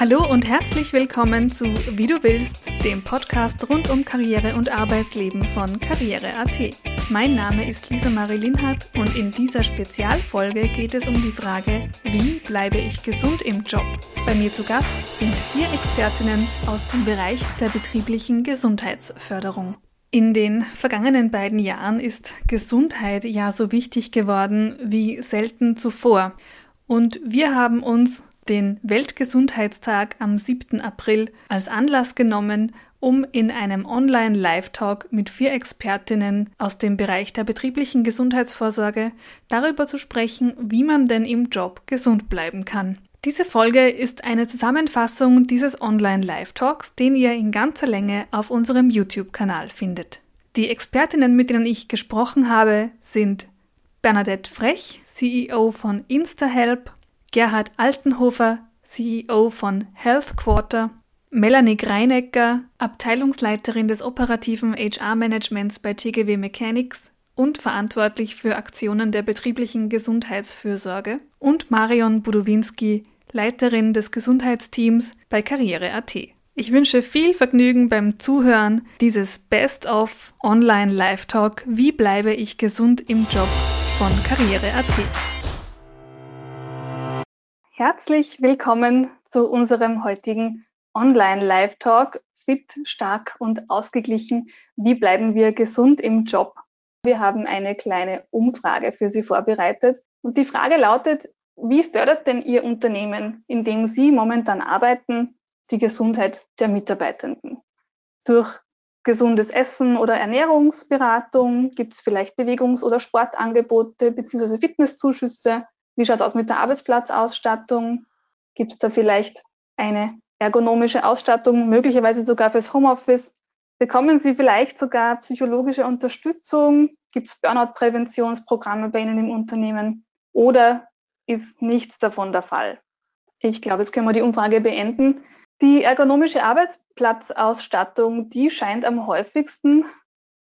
Hallo und herzlich willkommen zu Wie du willst, dem Podcast rund um Karriere und Arbeitsleben von Karriere.at. Mein Name ist Lisa Marie Linhardt und in dieser Spezialfolge geht es um die Frage, wie bleibe ich gesund im Job? Bei mir zu Gast sind vier Expertinnen aus dem Bereich der betrieblichen Gesundheitsförderung. In den vergangenen beiden Jahren ist Gesundheit ja so wichtig geworden wie selten zuvor. Und wir haben uns den Weltgesundheitstag am 7. April als Anlass genommen, um in einem Online-Live-Talk mit vier Expertinnen aus dem Bereich der betrieblichen Gesundheitsvorsorge darüber zu sprechen, wie man denn im Job gesund bleiben kann. Diese Folge ist eine Zusammenfassung dieses Online-Live-Talks, den ihr in ganzer Länge auf unserem YouTube-Kanal findet. Die Expertinnen, mit denen ich gesprochen habe, sind Bernadette Frech, CEO von InstaHelp, Gerhard Altenhofer, CEO von Health Quarter, Melanie Greinecker, Abteilungsleiterin des operativen HR-Managements bei TGW Mechanics und verantwortlich für Aktionen der betrieblichen Gesundheitsfürsorge und Marion Budowinski, Leiterin des Gesundheitsteams bei Karriere.at. Ich wünsche viel Vergnügen beim Zuhören dieses Best of Online Live Talk Wie bleibe ich gesund im Job von Karriere.at. Herzlich willkommen zu unserem heutigen Online-Live-Talk. Fit, stark und ausgeglichen. Wie bleiben wir gesund im Job? Wir haben eine kleine Umfrage für Sie vorbereitet. Und die Frage lautet, wie fördert denn Ihr Unternehmen, in dem Sie momentan arbeiten, die Gesundheit der Mitarbeitenden? Durch gesundes Essen oder Ernährungsberatung? Gibt es vielleicht Bewegungs- oder Sportangebote bzw. Fitnesszuschüsse? Wie schaut es aus mit der Arbeitsplatzausstattung? Gibt es da vielleicht eine ergonomische Ausstattung, möglicherweise sogar fürs Homeoffice? Bekommen Sie vielleicht sogar psychologische Unterstützung? Gibt es Burnout-Präventionsprogramme bei Ihnen im Unternehmen? Oder ist nichts davon der Fall? Ich glaube, jetzt können wir die Umfrage beenden. Die ergonomische Arbeitsplatzausstattung, die scheint am häufigsten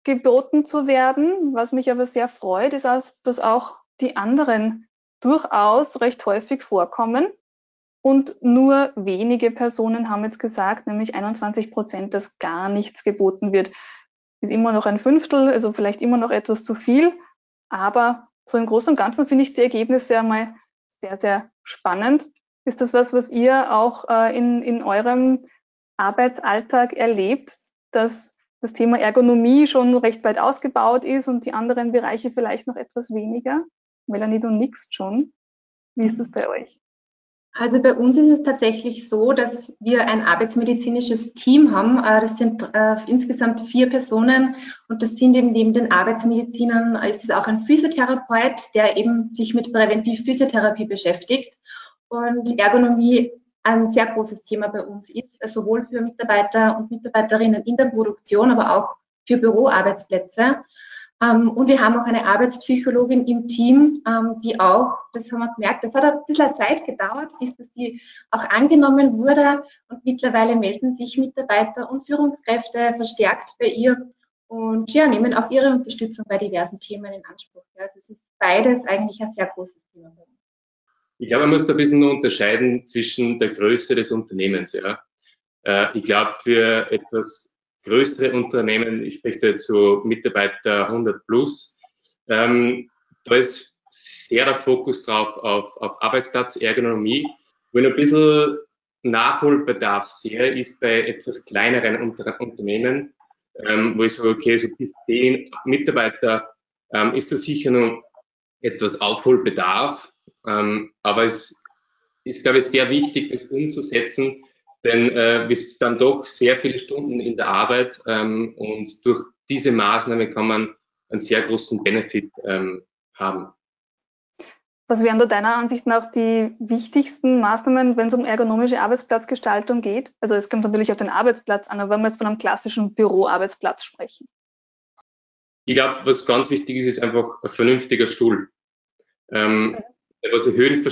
geboten zu werden. Was mich aber sehr freut, ist, dass auch die anderen durchaus recht häufig vorkommen. Und nur wenige Personen haben jetzt gesagt, nämlich 21 Prozent, dass gar nichts geboten wird. Ist immer noch ein Fünftel, also vielleicht immer noch etwas zu viel. Aber so im Großen und Ganzen finde ich die Ergebnisse einmal sehr, sehr spannend. Ist das was, was ihr auch äh, in, in eurem Arbeitsalltag erlebt, dass das Thema Ergonomie schon recht weit ausgebaut ist und die anderen Bereiche vielleicht noch etwas weniger? Melanie, du nickst schon. Wie ist das bei euch? Also bei uns ist es tatsächlich so, dass wir ein arbeitsmedizinisches Team haben. Äh, das sind äh, insgesamt vier Personen und das sind eben neben den Arbeitsmedizinern ist es auch ein Physiotherapeut, der eben sich mit Präventivphysiotherapie beschäftigt und Ergonomie ein sehr großes Thema bei uns ist, sowohl für Mitarbeiter und Mitarbeiterinnen in der Produktion, aber auch für Büroarbeitsplätze. Ähm, und wir haben auch eine Arbeitspsychologin im Team, ähm, die auch, das haben wir gemerkt, das hat ein bisschen Zeit gedauert, bis das die auch angenommen wurde. Und mittlerweile melden sich Mitarbeiter und Führungskräfte verstärkt bei ihr und ja, nehmen auch ihre Unterstützung bei diversen Themen in Anspruch. Also es ist beides eigentlich ein sehr großes Thema. Ich glaube, man muss da ein bisschen unterscheiden zwischen der Größe des Unternehmens. Ja. Äh, ich glaube, für etwas größere Unternehmen, ich spreche da jetzt so Mitarbeiter 100 plus, ähm, da ist sehr der Fokus drauf auf, auf Arbeitsplatzergonomie. Wenn ein bisschen Nachholbedarf sehr ist bei etwas kleineren Unter Unternehmen, ähm, wo ich sage, okay, so bis zehn Mitarbeiter ähm, ist da sicher noch etwas Aufholbedarf. Ähm, aber es ist, glaube ich, sehr wichtig, das umzusetzen, denn äh, wir sind dann doch sehr viele Stunden in der Arbeit ähm, und durch diese Maßnahme kann man einen sehr großen Benefit ähm, haben. Was wären da deiner Ansicht nach die wichtigsten Maßnahmen, wenn es um ergonomische Arbeitsplatzgestaltung geht? Also es kommt natürlich auf den Arbeitsplatz an, aber wenn wir jetzt von einem klassischen Büroarbeitsplatz sprechen. Ich glaube, was ganz wichtig ist, ist einfach ein vernünftiger Stuhl. Ähm, der was ich Höhen,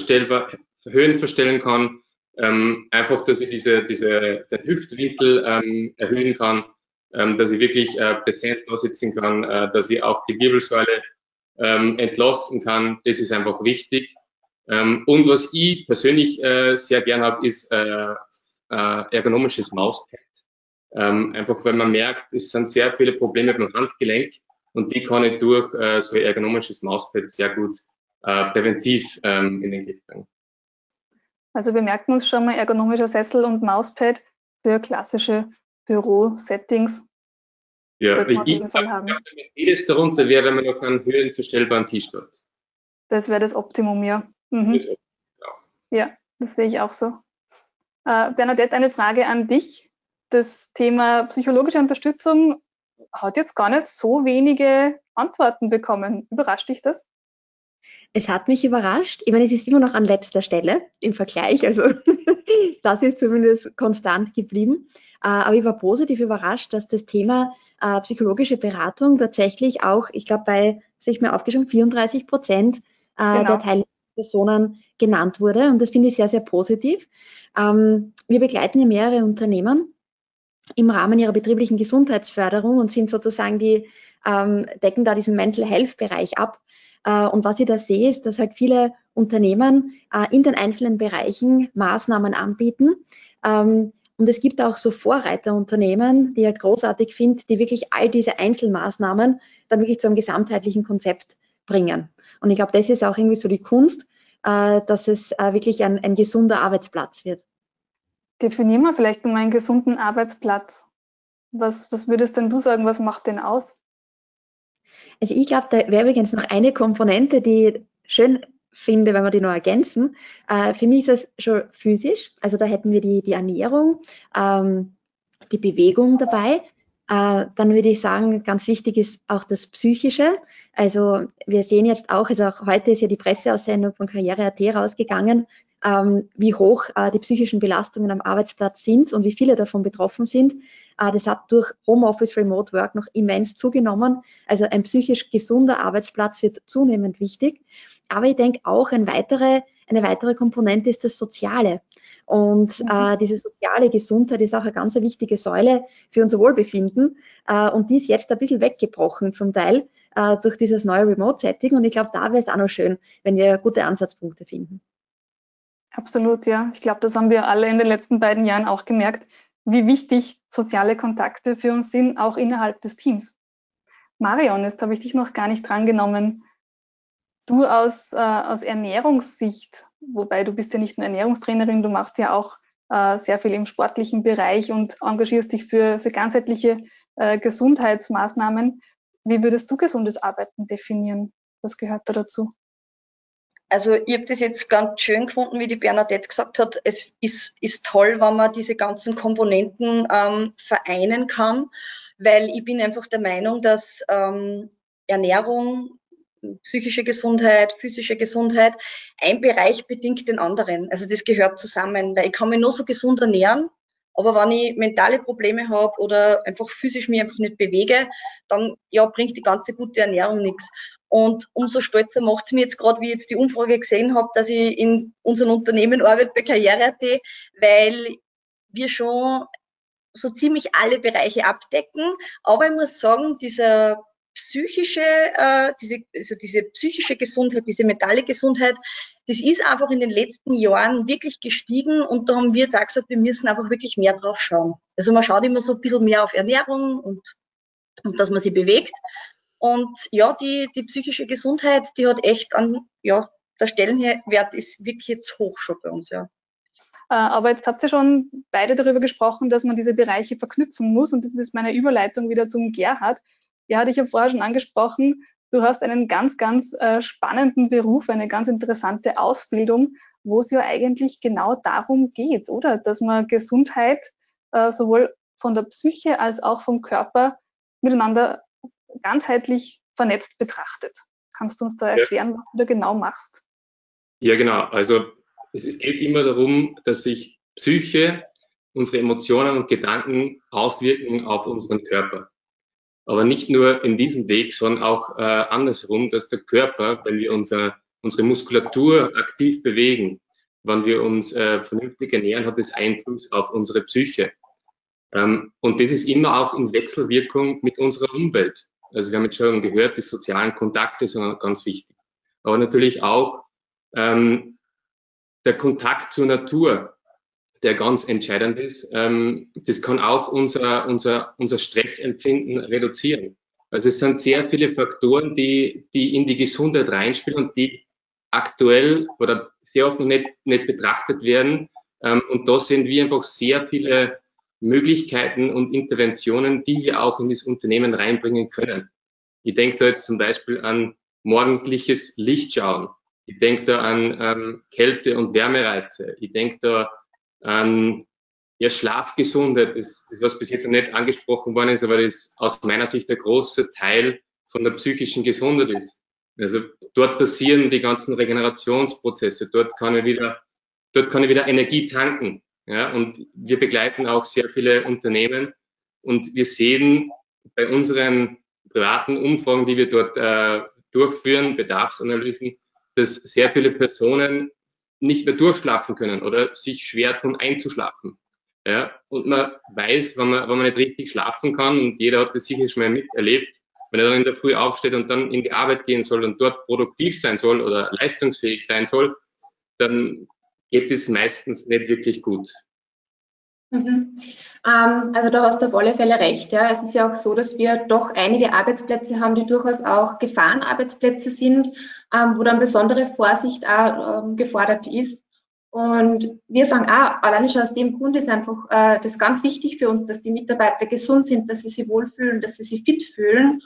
Höhen verstellen kann, ähm, einfach, dass ich diese, diese, den Hüftwinkel ähm, erhöhen kann, ähm, dass ich wirklich äh, präsent da sitzen kann, äh, dass ich auch die Wirbelsäule ähm, entlasten kann. Das ist einfach wichtig. Ähm, und was ich persönlich äh, sehr gern habe, ist äh, äh, ergonomisches Mauspad. Ähm, einfach weil man merkt, es sind sehr viele Probleme beim Handgelenk und die kann ich durch äh, so ein ergonomisches Mauspad sehr gut äh, präventiv ähm, in den Griff bringen. Also wir merken uns schon mal ergonomischer Sessel und Mauspad für klassische Büro-Settings. Ja, ich, glaube, jedes darunter wäre, wenn man noch einen höhenverstellbaren Tisch hat. Das wäre das Optimum, ja. Mhm. Das, ja. ja, das sehe ich auch so. Äh, Bernadette, eine Frage an dich. Das Thema psychologische Unterstützung hat jetzt gar nicht so wenige Antworten bekommen. Überrascht dich das? Es hat mich überrascht. Ich meine, es ist immer noch an letzter Stelle im Vergleich, also das ist zumindest konstant geblieben. Äh, aber ich war positiv überrascht, dass das Thema äh, psychologische Beratung tatsächlich auch, ich glaube, bei, das habe ich mir aufgeschrieben, 34 Prozent äh, genau. der Teilpersonen genannt wurde. Und das finde ich sehr, sehr positiv. Ähm, wir begleiten ja mehrere Unternehmen im Rahmen ihrer betrieblichen Gesundheitsförderung und sind sozusagen die, ähm, decken da diesen Mental Health Bereich ab. Äh, und was ich da sehe, ist, dass halt viele Unternehmen äh, in den einzelnen Bereichen Maßnahmen anbieten. Ähm, und es gibt auch so Vorreiterunternehmen, die halt großartig finde, die wirklich all diese Einzelmaßnahmen dann wirklich zu einem gesamtheitlichen Konzept bringen. Und ich glaube, das ist auch irgendwie so die Kunst, äh, dass es wirklich ein, ein gesunder Arbeitsplatz wird. Definieren wir vielleicht mal einen gesunden Arbeitsplatz. Was, was würdest denn du sagen, was macht den aus? Also ich glaube, da wäre übrigens noch eine Komponente, die ich schön finde, wenn wir die noch ergänzen. Äh, für mich ist es schon physisch, also da hätten wir die, die Ernährung, ähm, die Bewegung dabei. Äh, dann würde ich sagen, ganz wichtig ist auch das Psychische. Also wir sehen jetzt auch, also auch heute ist ja die Presseaussendung von Karriere.at rausgegangen, ähm, wie hoch äh, die psychischen Belastungen am Arbeitsplatz sind und wie viele davon betroffen sind. Äh, das hat durch Homeoffice, Remote Work noch immens zugenommen. Also ein psychisch gesunder Arbeitsplatz wird zunehmend wichtig. Aber ich denke auch ein weitere, eine weitere Komponente ist das Soziale. Und mhm. äh, diese soziale Gesundheit ist auch eine ganz wichtige Säule für unser Wohlbefinden. Äh, und die ist jetzt ein bisschen weggebrochen zum Teil äh, durch dieses neue Remote-Setting. Und ich glaube, da wäre es auch noch schön, wenn wir gute Ansatzpunkte finden. Absolut, ja. Ich glaube, das haben wir alle in den letzten beiden Jahren auch gemerkt, wie wichtig soziale Kontakte für uns sind, auch innerhalb des Teams. Marion, jetzt habe ich dich noch gar nicht drangenommen. Du aus, äh, aus Ernährungssicht, wobei du bist ja nicht nur Ernährungstrainerin, du machst ja auch äh, sehr viel im sportlichen Bereich und engagierst dich für, für ganzheitliche äh, Gesundheitsmaßnahmen. Wie würdest du gesundes Arbeiten definieren? Was gehört da dazu? Also ich habe das jetzt ganz schön gefunden, wie die Bernadette gesagt hat. Es ist, ist toll, wenn man diese ganzen Komponenten ähm, vereinen kann, weil ich bin einfach der Meinung, dass ähm, Ernährung, psychische Gesundheit, physische Gesundheit, ein Bereich bedingt den anderen. Also das gehört zusammen, weil ich kann mich nur so gesund ernähren, aber wenn ich mentale Probleme habe oder einfach physisch mich einfach nicht bewege, dann ja, bringt die ganze gute Ernährung nichts. Und umso stolzer macht es mir jetzt gerade, wie ich jetzt die Umfrage gesehen habe, dass ich in unserem Unternehmen arbeite bei Karriere.at, weil wir schon so ziemlich alle Bereiche abdecken. Aber ich muss sagen, dieser psychische, äh, diese, also diese psychische Gesundheit, diese mentale Gesundheit, das ist einfach in den letzten Jahren wirklich gestiegen und da haben wir jetzt auch gesagt, wir müssen einfach wirklich mehr drauf schauen. Also man schaut immer so ein bisschen mehr auf Ernährung und, und dass man sich bewegt. Und ja, die, die psychische Gesundheit, die hat echt an, ja, der Stellenwert ist wirklich jetzt hoch schon bei uns, ja. Äh, aber jetzt habt ihr schon beide darüber gesprochen, dass man diese Bereiche verknüpfen muss. Und das ist meine Überleitung wieder zum Gerhard. Gerhard, ich habe vorher schon angesprochen, du hast einen ganz, ganz äh, spannenden Beruf, eine ganz interessante Ausbildung, wo es ja eigentlich genau darum geht, oder? Dass man Gesundheit äh, sowohl von der Psyche als auch vom Körper miteinander ganzheitlich vernetzt betrachtet. Kannst du uns da erklären, ja. was du da genau machst? Ja, genau. Also es, es geht immer darum, dass sich Psyche, unsere Emotionen und Gedanken auswirken auf unseren Körper. Aber nicht nur in diesem Weg, sondern auch äh, andersrum, dass der Körper, wenn wir unser, unsere Muskulatur aktiv bewegen, wenn wir uns äh, vernünftig ernähren, hat es Einfluss auf unsere Psyche. Ähm, und das ist immer auch in Wechselwirkung mit unserer Umwelt. Also wir haben jetzt schon gehört, die sozialen Kontakte sind ganz wichtig. Aber natürlich auch ähm, der Kontakt zur Natur. der ganz entscheidend ist. Ähm, das kann auch unser, unser, unser Stressempfinden reduzieren. Also es sind sehr viele Faktoren, die, die in die Gesundheit reinspielen und die aktuell oder sehr oft noch nicht, nicht betrachtet werden. Ähm, und da sehen wir einfach sehr viele Möglichkeiten und Interventionen, die wir auch in das Unternehmen reinbringen können. Ich denke da jetzt zum Beispiel an morgendliches Lichtschauen. Ich denke da an ähm, Kälte- und Wärmereize. Ich denke da an ja, Schlafgesundheit. Das ist was bis jetzt noch nicht angesprochen worden ist, aber das aus meiner Sicht der große Teil von der psychischen Gesundheit ist. Also dort passieren die ganzen Regenerationsprozesse. Dort kann ich wieder, dort kann ich wieder Energie tanken. Ja, und wir begleiten auch sehr viele Unternehmen und wir sehen bei unseren privaten Umfragen, die wir dort äh, durchführen, Bedarfsanalysen, dass sehr viele Personen nicht mehr durchschlafen können oder sich schwer tun einzuschlafen. Ja, und man weiß, wenn man, wenn man nicht richtig schlafen kann, und jeder hat das sicher schon mal miterlebt, wenn er dann in der Früh aufsteht und dann in die Arbeit gehen soll und dort produktiv sein soll oder leistungsfähig sein soll, dann geht es meistens nicht wirklich gut. Mhm. Ähm, also da hast du auf alle Fälle recht. Ja. Es ist ja auch so, dass wir doch einige Arbeitsplätze haben, die durchaus auch Gefahrenarbeitsplätze sind, ähm, wo dann besondere Vorsicht auch ähm, gefordert ist. Und wir sagen auch, alleine schon aus dem Grund ist einfach äh, das ganz wichtig für uns, dass die Mitarbeiter gesund sind, dass sie sich wohlfühlen, dass sie sich fit fühlen.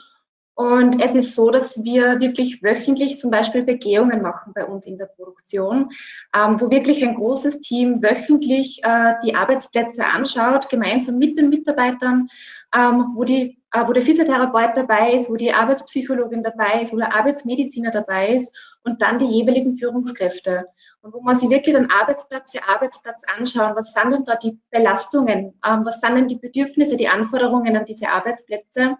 Und es ist so, dass wir wirklich wöchentlich zum Beispiel Begehungen machen bei uns in der Produktion, ähm, wo wirklich ein großes Team wöchentlich äh, die Arbeitsplätze anschaut, gemeinsam mit den Mitarbeitern, ähm, wo, die, äh, wo der Physiotherapeut dabei ist, wo die Arbeitspsychologin dabei ist, wo der Arbeitsmediziner dabei ist und dann die jeweiligen Führungskräfte. Und wo man sich wirklich den Arbeitsplatz für Arbeitsplatz anschauen, was sind denn da die Belastungen, ähm, was sind denn die Bedürfnisse, die Anforderungen an diese Arbeitsplätze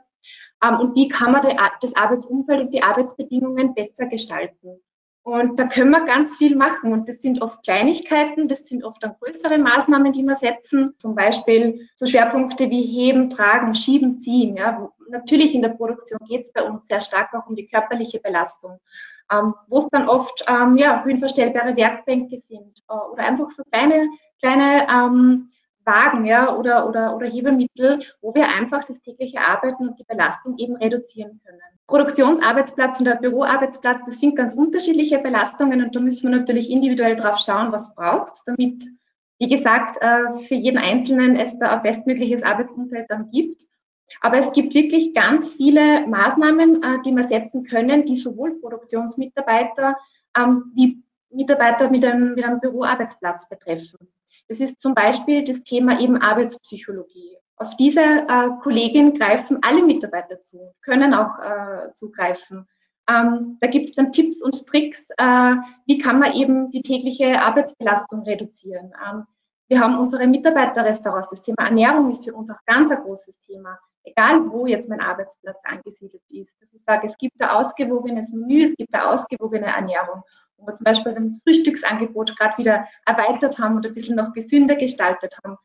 und wie kann man das Arbeitsumfeld und die Arbeitsbedingungen besser gestalten. Und da können wir ganz viel machen. Und das sind oft Kleinigkeiten, das sind oft dann größere Maßnahmen, die wir setzen. Zum Beispiel so Schwerpunkte wie Heben, Tragen, Schieben, Ziehen. Ja. Natürlich in der Produktion geht es bei uns sehr stark auch um die körperliche Belastung. Ähm, wo es dann oft ähm, ja, höhenverstellbare Werkbänke sind äh, oder einfach so kleine, kleine ähm, Wagen ja, oder, oder, oder Hebemittel, wo wir einfach das tägliche Arbeiten und die Belastung eben reduzieren können. Produktionsarbeitsplatz und der Büroarbeitsplatz, das sind ganz unterschiedliche Belastungen und da müssen wir natürlich individuell drauf schauen, was braucht damit, wie gesagt, äh, für jeden Einzelnen es da ein bestmögliches Arbeitsumfeld dann gibt. Aber es gibt wirklich ganz viele Maßnahmen, äh, die wir setzen können, die sowohl Produktionsmitarbeiter ähm, wie Mitarbeiter mit einem, mit einem Büroarbeitsplatz betreffen. Das ist zum Beispiel das Thema eben Arbeitspsychologie. Auf diese äh, Kollegin greifen alle Mitarbeiter zu, können auch äh, zugreifen. Ähm, da gibt es dann Tipps und Tricks, äh, wie kann man eben die tägliche Arbeitsbelastung reduzieren. Ähm, wir haben unsere Mitarbeiterrestaurants. Das Thema Ernährung ist für uns auch ganz ein großes Thema, egal wo jetzt mein Arbeitsplatz angesiedelt ist. Dass ich sage, es gibt ein ausgewogenes Menü, es gibt eine ausgewogene Ernährung wo wir zum Beispiel das Frühstücksangebot gerade wieder erweitert haben und ein bisschen noch gesünder gestaltet haben.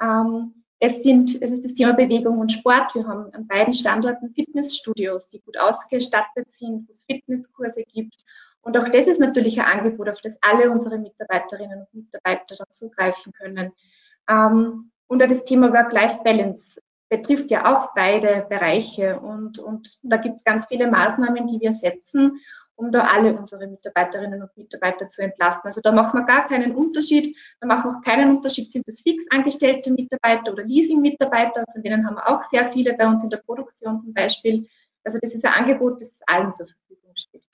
Ähm, es, sind, es ist das Thema Bewegung und Sport. Wir haben an beiden Standorten Fitnessstudios, die gut ausgestattet sind, wo es Fitnesskurse gibt. Und auch das ist natürlich ein Angebot, auf das alle unsere Mitarbeiterinnen und Mitarbeiter dann zugreifen können. Ähm, und das Thema Work-Life-Balance betrifft ja auch beide Bereiche. Und, und da gibt es ganz viele Maßnahmen, die wir setzen um da alle unsere Mitarbeiterinnen und Mitarbeiter zu entlasten. Also da machen wir gar keinen Unterschied. Da machen wir auch keinen Unterschied, sind das fix angestellte Mitarbeiter oder Leasing-Mitarbeiter, von denen haben wir auch sehr viele bei uns in der Produktion zum Beispiel. Also das ist ein Angebot, das allen zur Verfügung steht.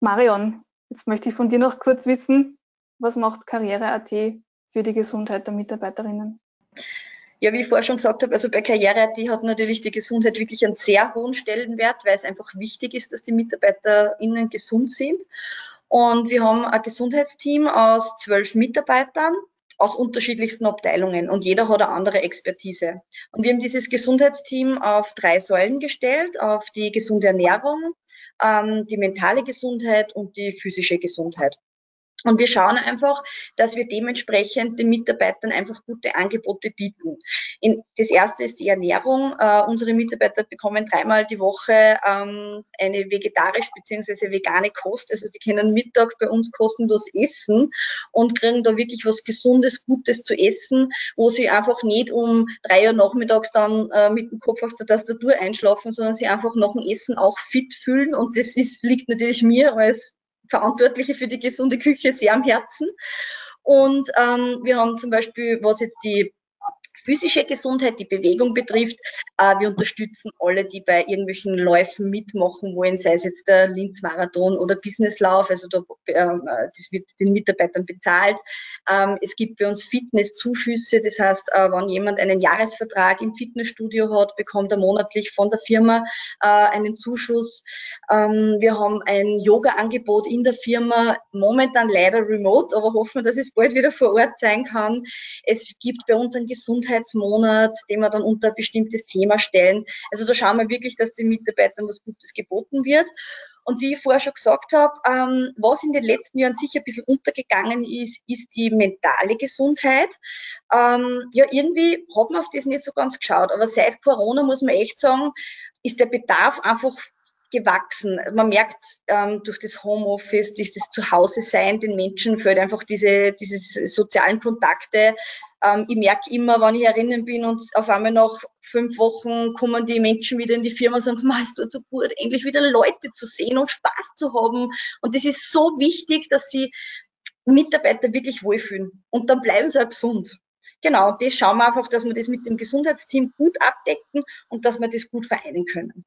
Marion, jetzt möchte ich von dir noch kurz wissen, was macht Karriere.at für die Gesundheit der Mitarbeiterinnen? Ja, wie ich vorher schon gesagt habe, also bei Karriere.at hat natürlich die Gesundheit wirklich einen sehr hohen Stellenwert, weil es einfach wichtig ist, dass die MitarbeiterInnen gesund sind. Und wir haben ein Gesundheitsteam aus zwölf Mitarbeitern aus unterschiedlichsten Abteilungen und jeder hat eine andere Expertise. Und wir haben dieses Gesundheitsteam auf drei Säulen gestellt, auf die gesunde Ernährung, ähm, die mentale Gesundheit und die physische Gesundheit. Und wir schauen einfach, dass wir dementsprechend den Mitarbeitern einfach gute Angebote bieten. In, das erste ist die Ernährung. Uh, unsere Mitarbeiter bekommen dreimal die Woche ähm, eine vegetarisch bzw. vegane Kost. Also die können Mittag bei uns kostenlos essen und kriegen da wirklich was Gesundes, Gutes zu essen, wo sie einfach nicht um drei Uhr nachmittags dann äh, mit dem Kopf auf der Tastatur einschlafen, sondern sie einfach nach dem Essen auch fit fühlen. Und das ist, liegt natürlich mir als Verantwortliche für die gesunde Küche sehr am Herzen. Und ähm, wir haben zum Beispiel, was jetzt die physische Gesundheit, die Bewegung betrifft. Äh, wir unterstützen alle, die bei irgendwelchen Läufen mitmachen wollen, sei es jetzt der Linz-Marathon oder Businesslauf. Also da, ähm, äh, das wird den Mitarbeitern bezahlt. Ähm, es gibt bei uns Fitnesszuschüsse. Das heißt, äh, wenn jemand einen Jahresvertrag im Fitnessstudio hat, bekommt er monatlich von der Firma äh, einen Zuschuss. Ähm, wir haben ein Yoga-Angebot in der Firma, momentan leider remote, aber hoffen wir, dass es bald wieder vor Ort sein kann. Es gibt bei uns einen Gesundheits Gesundheitsmonat, den wir dann unter bestimmtes Thema stellen. Also da schauen wir wirklich, dass den Mitarbeitern was Gutes geboten wird. Und wie ich vorher schon gesagt habe, ähm, was in den letzten Jahren sicher ein bisschen untergegangen ist, ist die mentale Gesundheit. Ähm, ja, irgendwie hat man auf das nicht so ganz geschaut. Aber seit Corona muss man echt sagen, ist der Bedarf einfach gewachsen. Man merkt ähm, durch das Homeoffice, durch das Zuhause-Sein, den Menschen fehlt einfach diese, diese sozialen Kontakte. Ähm, ich merke immer, wenn ich erinnern bin und auf einmal nach fünf Wochen kommen die Menschen wieder in die Firma und sagen, es tut so gut, endlich wieder Leute zu sehen und Spaß zu haben. Und das ist so wichtig, dass sie Mitarbeiter wirklich wohlfühlen. Und dann bleiben sie auch gesund. Genau, und das schauen wir einfach, dass wir das mit dem Gesundheitsteam gut abdecken und dass wir das gut vereinen können.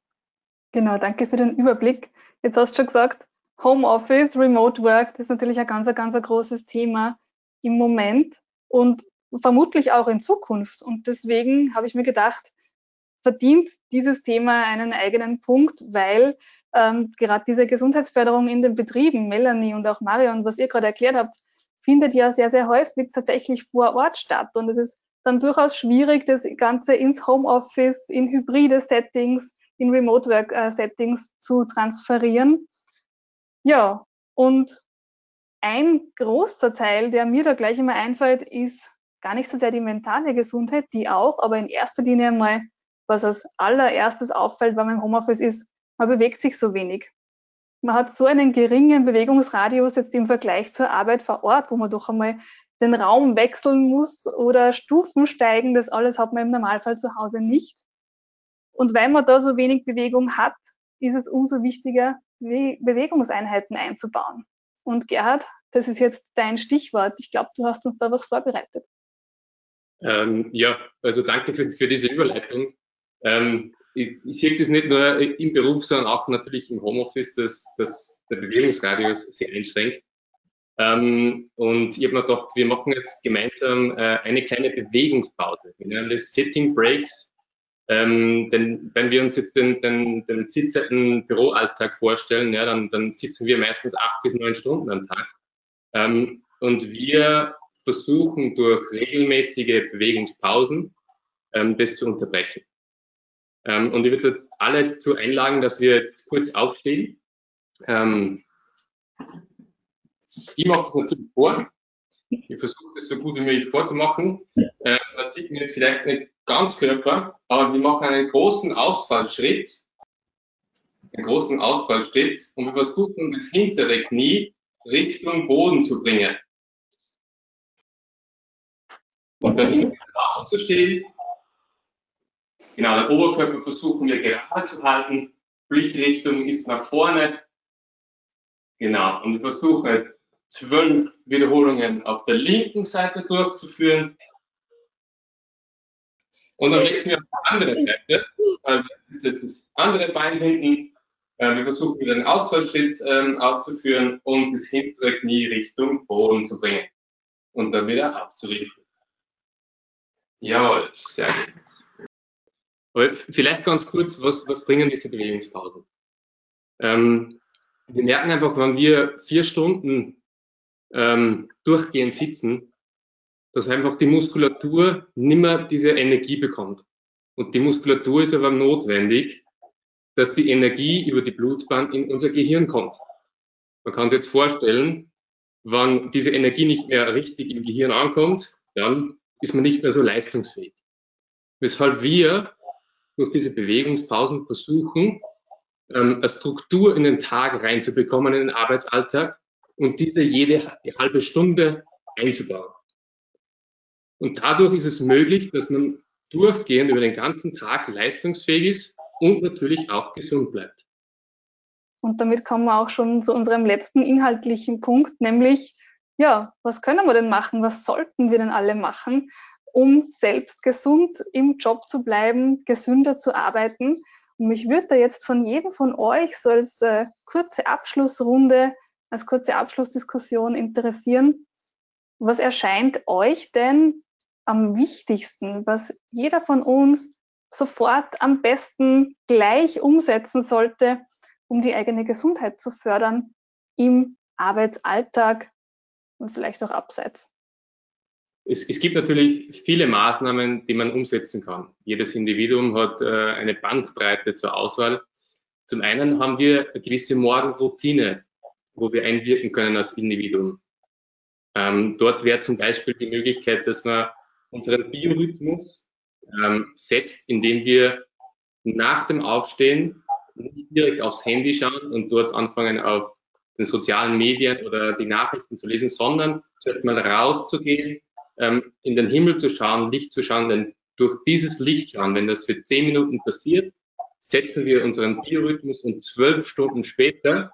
Genau, danke für den Überblick. Jetzt hast du schon gesagt, Homeoffice, Remote Work, das ist natürlich ein ganz, ganz ein großes Thema im Moment und vermutlich auch in Zukunft. Und deswegen habe ich mir gedacht, verdient dieses Thema einen eigenen Punkt, weil ähm, gerade diese Gesundheitsförderung in den Betrieben, Melanie und auch Marion, was ihr gerade erklärt habt, findet ja sehr, sehr häufig tatsächlich vor Ort statt. Und es ist dann durchaus schwierig, das Ganze ins Homeoffice, in hybride Settings in Remote Work äh, Settings zu transferieren. Ja, und ein großer Teil, der mir da gleich immer einfällt, ist gar nicht so sehr die mentale Gesundheit, die auch, aber in erster Linie mal, was als allererstes auffällt, wenn man im Homeoffice ist, man bewegt sich so wenig. Man hat so einen geringen Bewegungsradius jetzt im Vergleich zur Arbeit vor Ort, wo man doch einmal den Raum wechseln muss oder Stufen steigen. Das alles hat man im Normalfall zu Hause nicht. Und weil man da so wenig Bewegung hat, ist es umso wichtiger, Bewegungseinheiten einzubauen. Und Gerhard, das ist jetzt dein Stichwort. Ich glaube, du hast uns da was vorbereitet. Ähm, ja, also danke für, für diese Überleitung. Ähm, ich, ich sehe das nicht nur im Beruf, sondern auch natürlich im Homeoffice, dass, dass der Bewegungsradius sich einschränkt. Ähm, und ich habe mir gedacht, wir machen jetzt gemeinsam äh, eine kleine Bewegungspause. Wir nennen das Sitting Breaks ähm, denn wenn wir uns jetzt den, den, den sitzenden Büroalltag vorstellen, ja, dann, dann sitzen wir meistens acht bis neun Stunden am Tag. Ähm, und wir versuchen durch regelmäßige Bewegungspausen ähm, das zu unterbrechen. Ähm, und ich würde alle dazu einladen, dass wir jetzt kurz aufstehen. Ähm, ich mache das natürlich vor. Ich versuche das so gut wie möglich vorzumachen. Äh, das sieht mir jetzt vielleicht nicht Ganzkörper, aber wir machen einen großen Ausfallschritt, einen großen Ausfallschritt und wir versuchen das hintere Knie Richtung Boden zu bringen. Und dann wieder aufzustehen. Genau, den Oberkörper versuchen wir gerade zu halten. Blickrichtung ist nach vorne. Genau, und wir versuchen jetzt zwölf Wiederholungen auf der linken Seite durchzuführen. Und dann wechseln wir auf die andere Seite. Also das ist jetzt das andere Bein hinten. Äh, wir versuchen wieder den Ausfallschritt ähm, auszuführen und das hintere Knie Richtung Boden zu bringen. Und dann wieder aufzurichten. Jawohl, sehr gut. Aber vielleicht ganz kurz, was, was bringen diese Bewegungspausen? Ähm, wir merken einfach, wenn wir vier Stunden ähm, durchgehend sitzen, dass einfach die Muskulatur nimmer diese Energie bekommt. Und die Muskulatur ist aber notwendig, dass die Energie über die Blutbahn in unser Gehirn kommt. Man kann sich jetzt vorstellen, wenn diese Energie nicht mehr richtig im Gehirn ankommt, dann ist man nicht mehr so leistungsfähig. Weshalb wir durch diese Bewegungspausen versuchen, ähm, eine Struktur in den Tag reinzubekommen, in den Arbeitsalltag und diese jede halbe Stunde einzubauen. Und dadurch ist es möglich, dass man durchgehend über den ganzen Tag leistungsfähig ist und natürlich auch gesund bleibt. Und damit kommen wir auch schon zu unserem letzten inhaltlichen Punkt, nämlich, ja, was können wir denn machen? Was sollten wir denn alle machen, um selbst gesund im Job zu bleiben, gesünder zu arbeiten? Und mich würde da jetzt von jedem von euch so als äh, kurze Abschlussrunde, als kurze Abschlussdiskussion interessieren. Was erscheint euch denn am wichtigsten, was jeder von uns sofort am besten gleich umsetzen sollte, um die eigene Gesundheit zu fördern im Arbeitsalltag und vielleicht auch abseits? Es, es, gibt natürlich viele Maßnahmen, die man umsetzen kann. Jedes Individuum hat äh, eine Bandbreite zur Auswahl. Zum einen haben wir eine gewisse Morgenroutine, wo wir einwirken können als Individuum. Ähm, dort wäre zum Beispiel die Möglichkeit, dass man unseren Biorhythmus ähm, setzt, indem wir nach dem Aufstehen direkt aufs Handy schauen und dort anfangen auf den sozialen Medien oder die Nachrichten zu lesen, sondern zuerst mal rauszugehen, ähm, in den Himmel zu schauen, Licht zu schauen, denn durch dieses Licht schauen, wenn das für zehn Minuten passiert, setzen wir unseren Biorhythmus und zwölf Stunden später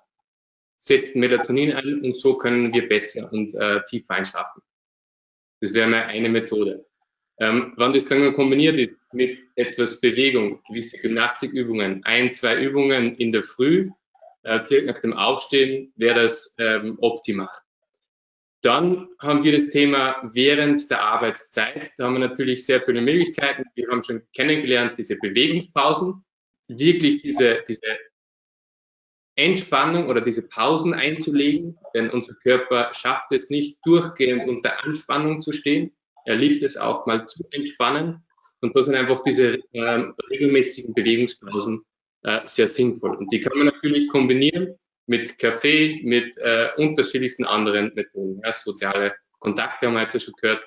setzt Melatonin ein und so können wir besser und äh, tief einschlafen. Das wäre mal eine Methode. Ähm, wenn das dann kombiniert ist mit etwas Bewegung, gewisse Gymnastikübungen, ein, zwei Übungen in der Früh, direkt nach dem Aufstehen, wäre das ähm, optimal. Dann haben wir das Thema während der Arbeitszeit. Da haben wir natürlich sehr viele Möglichkeiten. Wir haben schon kennengelernt, diese Bewegungspausen, wirklich diese, diese Entspannung oder diese Pausen einzulegen, denn unser Körper schafft es nicht, durchgehend unter Anspannung zu stehen. Er liebt es auch mal zu entspannen. Und da sind einfach diese äh, regelmäßigen Bewegungspausen äh, sehr sinnvoll. Und die kann man natürlich kombinieren mit Kaffee, mit äh, unterschiedlichsten anderen Methoden. Ja, soziale Kontakte haben wir heute schon gehört.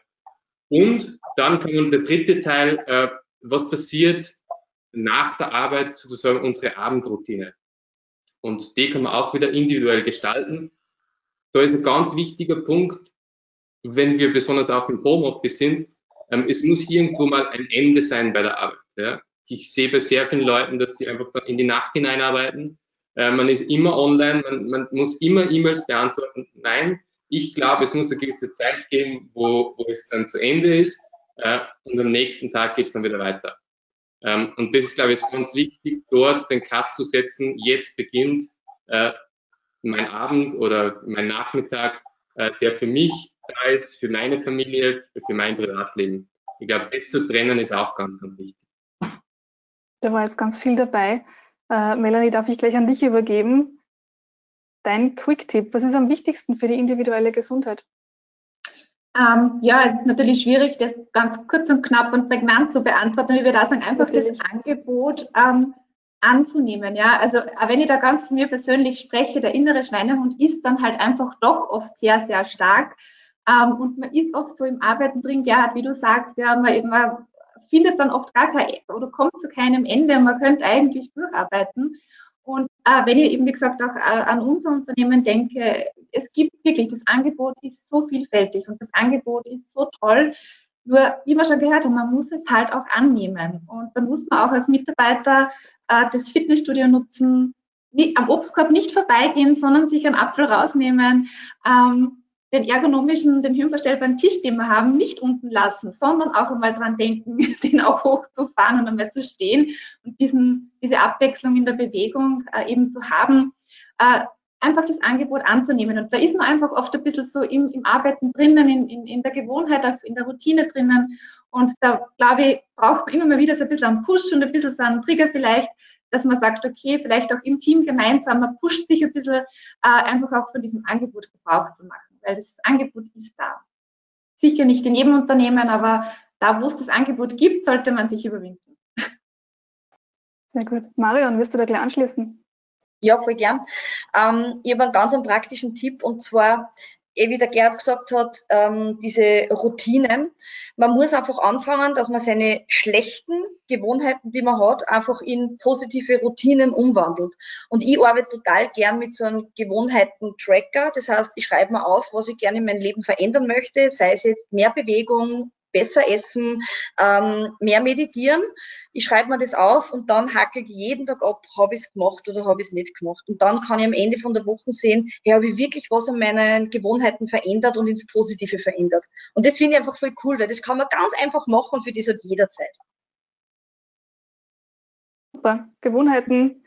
Und dann kommt der dritte Teil, äh, was passiert nach der Arbeit, sozusagen unsere Abendroutine. Und die kann man auch wieder individuell gestalten. Da ist ein ganz wichtiger Punkt, wenn wir besonders auch im Homeoffice sind, ähm, es muss irgendwo mal ein Ende sein bei der Arbeit. Ja. Ich sehe bei sehr vielen Leuten, dass die einfach in die Nacht hineinarbeiten äh, man ist immer online, man, man muss immer E-Mails beantworten. Nein, ich glaube, es muss eine gewisse Zeit geben, wo, wo es dann zu Ende ist äh, und am nächsten Tag geht es dann wieder weiter. Ähm, und das ist, glaube ich, ganz wichtig, dort den Cut zu setzen. Jetzt beginnt äh, mein Abend oder mein Nachmittag, äh, der für mich da ist, für meine Familie, für mein Privatleben. Ich glaube, das zu trennen ist auch ganz, ganz wichtig. Da war jetzt ganz viel dabei. Äh, Melanie, darf ich gleich an dich übergeben. Dein Quick-Tipp, was ist am wichtigsten für die individuelle Gesundheit? Ähm, ja, es ist natürlich schwierig, das ganz kurz und knapp und prägnant zu beantworten, wie wir da sagen, einfach natürlich. das Angebot ähm, anzunehmen. Ja, also wenn ich da ganz von mir persönlich spreche, der innere Schweinehund ist dann halt einfach doch oft sehr, sehr stark. Ähm, und man ist oft so im Arbeiten drin, Gerhard, wie du sagst, ja, man, man findet dann oft gar kein oder kommt zu keinem Ende. Man könnte eigentlich durcharbeiten. Und äh, wenn ich eben, wie gesagt, auch äh, an unser Unternehmen denke, es gibt wirklich, das Angebot ist so vielfältig und das Angebot ist so toll. Nur, wie wir schon gehört haben, man muss es halt auch annehmen. Und dann muss man auch als Mitarbeiter äh, das Fitnessstudio nutzen, nicht, am Obstkorb nicht vorbeigehen, sondern sich einen Apfel rausnehmen, ähm, den ergonomischen, den höhenverstellbaren Tisch, den wir haben, nicht unten lassen, sondern auch einmal dran denken, den auch hochzufahren und einmal zu stehen und diesen, diese Abwechslung in der Bewegung äh, eben zu haben, äh, einfach das Angebot anzunehmen. Und da ist man einfach oft ein bisschen so im, im Arbeiten drinnen, in, in, in der Gewohnheit, in der Routine drinnen. Und da, glaube ich, braucht man immer mal wieder so ein bisschen einen Push und ein bisschen so einen Trigger vielleicht, dass man sagt, okay, vielleicht auch im Team gemeinsam, man pusht sich ein bisschen, äh, einfach auch von diesem Angebot Gebrauch zu machen weil das Angebot ist da. Sicher nicht in jedem Unternehmen, aber da, wo es das Angebot gibt, sollte man sich überwinden. Sehr gut. Marion, wirst du da gleich anschließen? Ja, voll gern. Ähm, ich habe einen ganz einen praktischen Tipp und zwar eh wie der Gerd gesagt hat, ähm, diese Routinen. Man muss einfach anfangen, dass man seine schlechten Gewohnheiten, die man hat, einfach in positive Routinen umwandelt. Und ich arbeite total gern mit so einem Gewohnheiten-Tracker. Das heißt, ich schreibe mir auf, was ich gerne in meinem Leben verändern möchte, sei es jetzt mehr Bewegung, besser essen, ähm, mehr meditieren. Ich schreibe mir das auf und dann hacke ich jeden Tag ab, habe ich es gemacht oder habe ich es nicht gemacht. Und dann kann ich am Ende von der Woche sehen, hey, habe ich wirklich was an meinen Gewohnheiten verändert und ins Positive verändert. Und das finde ich einfach voll cool, weil das kann man ganz einfach machen für das halt jederzeit. Super. Gewohnheiten,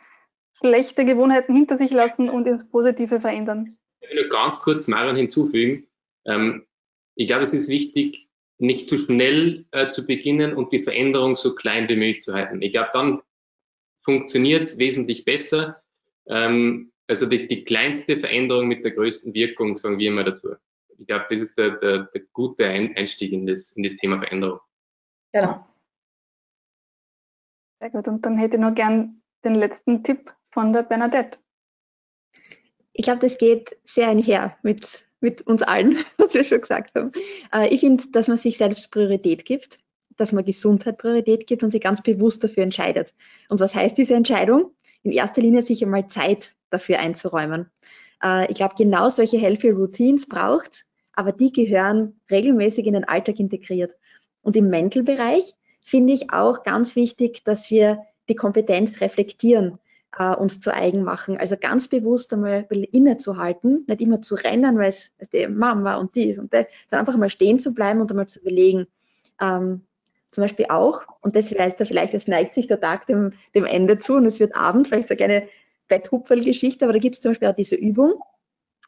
schlechte Gewohnheiten hinter sich lassen und ins Positive verändern. Ich will nur ganz kurz Maren hinzufügen. Ähm, ich glaube, es ist wichtig, nicht zu schnell äh, zu beginnen und die Veränderung so klein wie möglich zu halten. Ich glaube, dann funktioniert es wesentlich besser. Ähm, also die, die, kleinste Veränderung mit der größten Wirkung, sagen wir immer dazu. Ich glaube, das ist der, der, der gute Einstieg in das, in das Thema Veränderung. Genau. Sehr gut. Und dann hätte ich noch gern den letzten Tipp von der Bernadette. Ich glaube, das geht sehr einher mit mit uns allen, was wir schon gesagt haben. Äh, ich finde, dass man sich selbst Priorität gibt, dass man Gesundheit Priorität gibt und sich ganz bewusst dafür entscheidet. Und was heißt diese Entscheidung? In erster Linie sich einmal Zeit dafür einzuräumen. Äh, ich glaube, genau solche Healthy Routines braucht, aber die gehören regelmäßig in den Alltag integriert. Und im Mental-Bereich finde ich auch ganz wichtig, dass wir die Kompetenz reflektieren äh, uns zu eigen machen. Also ganz bewusst einmal innezuhalten, nicht immer zu rennen, weil es die Mama und dies und das, sondern einfach mal stehen zu bleiben und einmal zu überlegen. Ähm, zum Beispiel auch, und das heißt ja vielleicht, es neigt sich der Tag dem, dem Ende zu und es wird Abend, vielleicht so eine Betthupferl-Geschichte, aber da gibt es zum Beispiel auch diese Übung,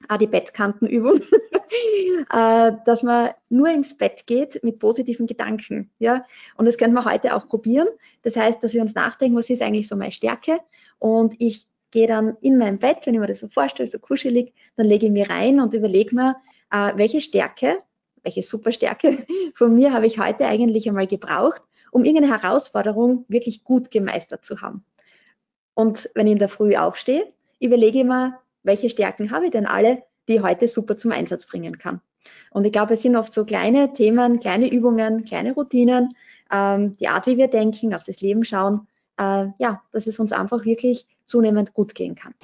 auch die Bettkantenübung, äh, dass man nur ins Bett geht mit positiven Gedanken. Ja? Und das können wir heute auch probieren. Das heißt, dass wir uns nachdenken, was ist eigentlich so meine Stärke? Und ich gehe dann in mein Bett, wenn ich mir das so vorstelle, so kuschelig, dann lege ich mir rein und überlege mir, äh, welche Stärke, welche Superstärke von mir habe ich heute eigentlich einmal gebraucht, um irgendeine Herausforderung wirklich gut gemeistert zu haben. Und wenn ich in der Früh aufstehe, überlege ich mir, welche Stärken habe ich denn alle, die ich heute super zum Einsatz bringen kann. Und ich glaube, es sind oft so kleine Themen, kleine Übungen, kleine Routinen, ähm, die Art, wie wir denken, auf das Leben schauen, äh, ja, dass es uns einfach wirklich zunehmend gut gehen kann.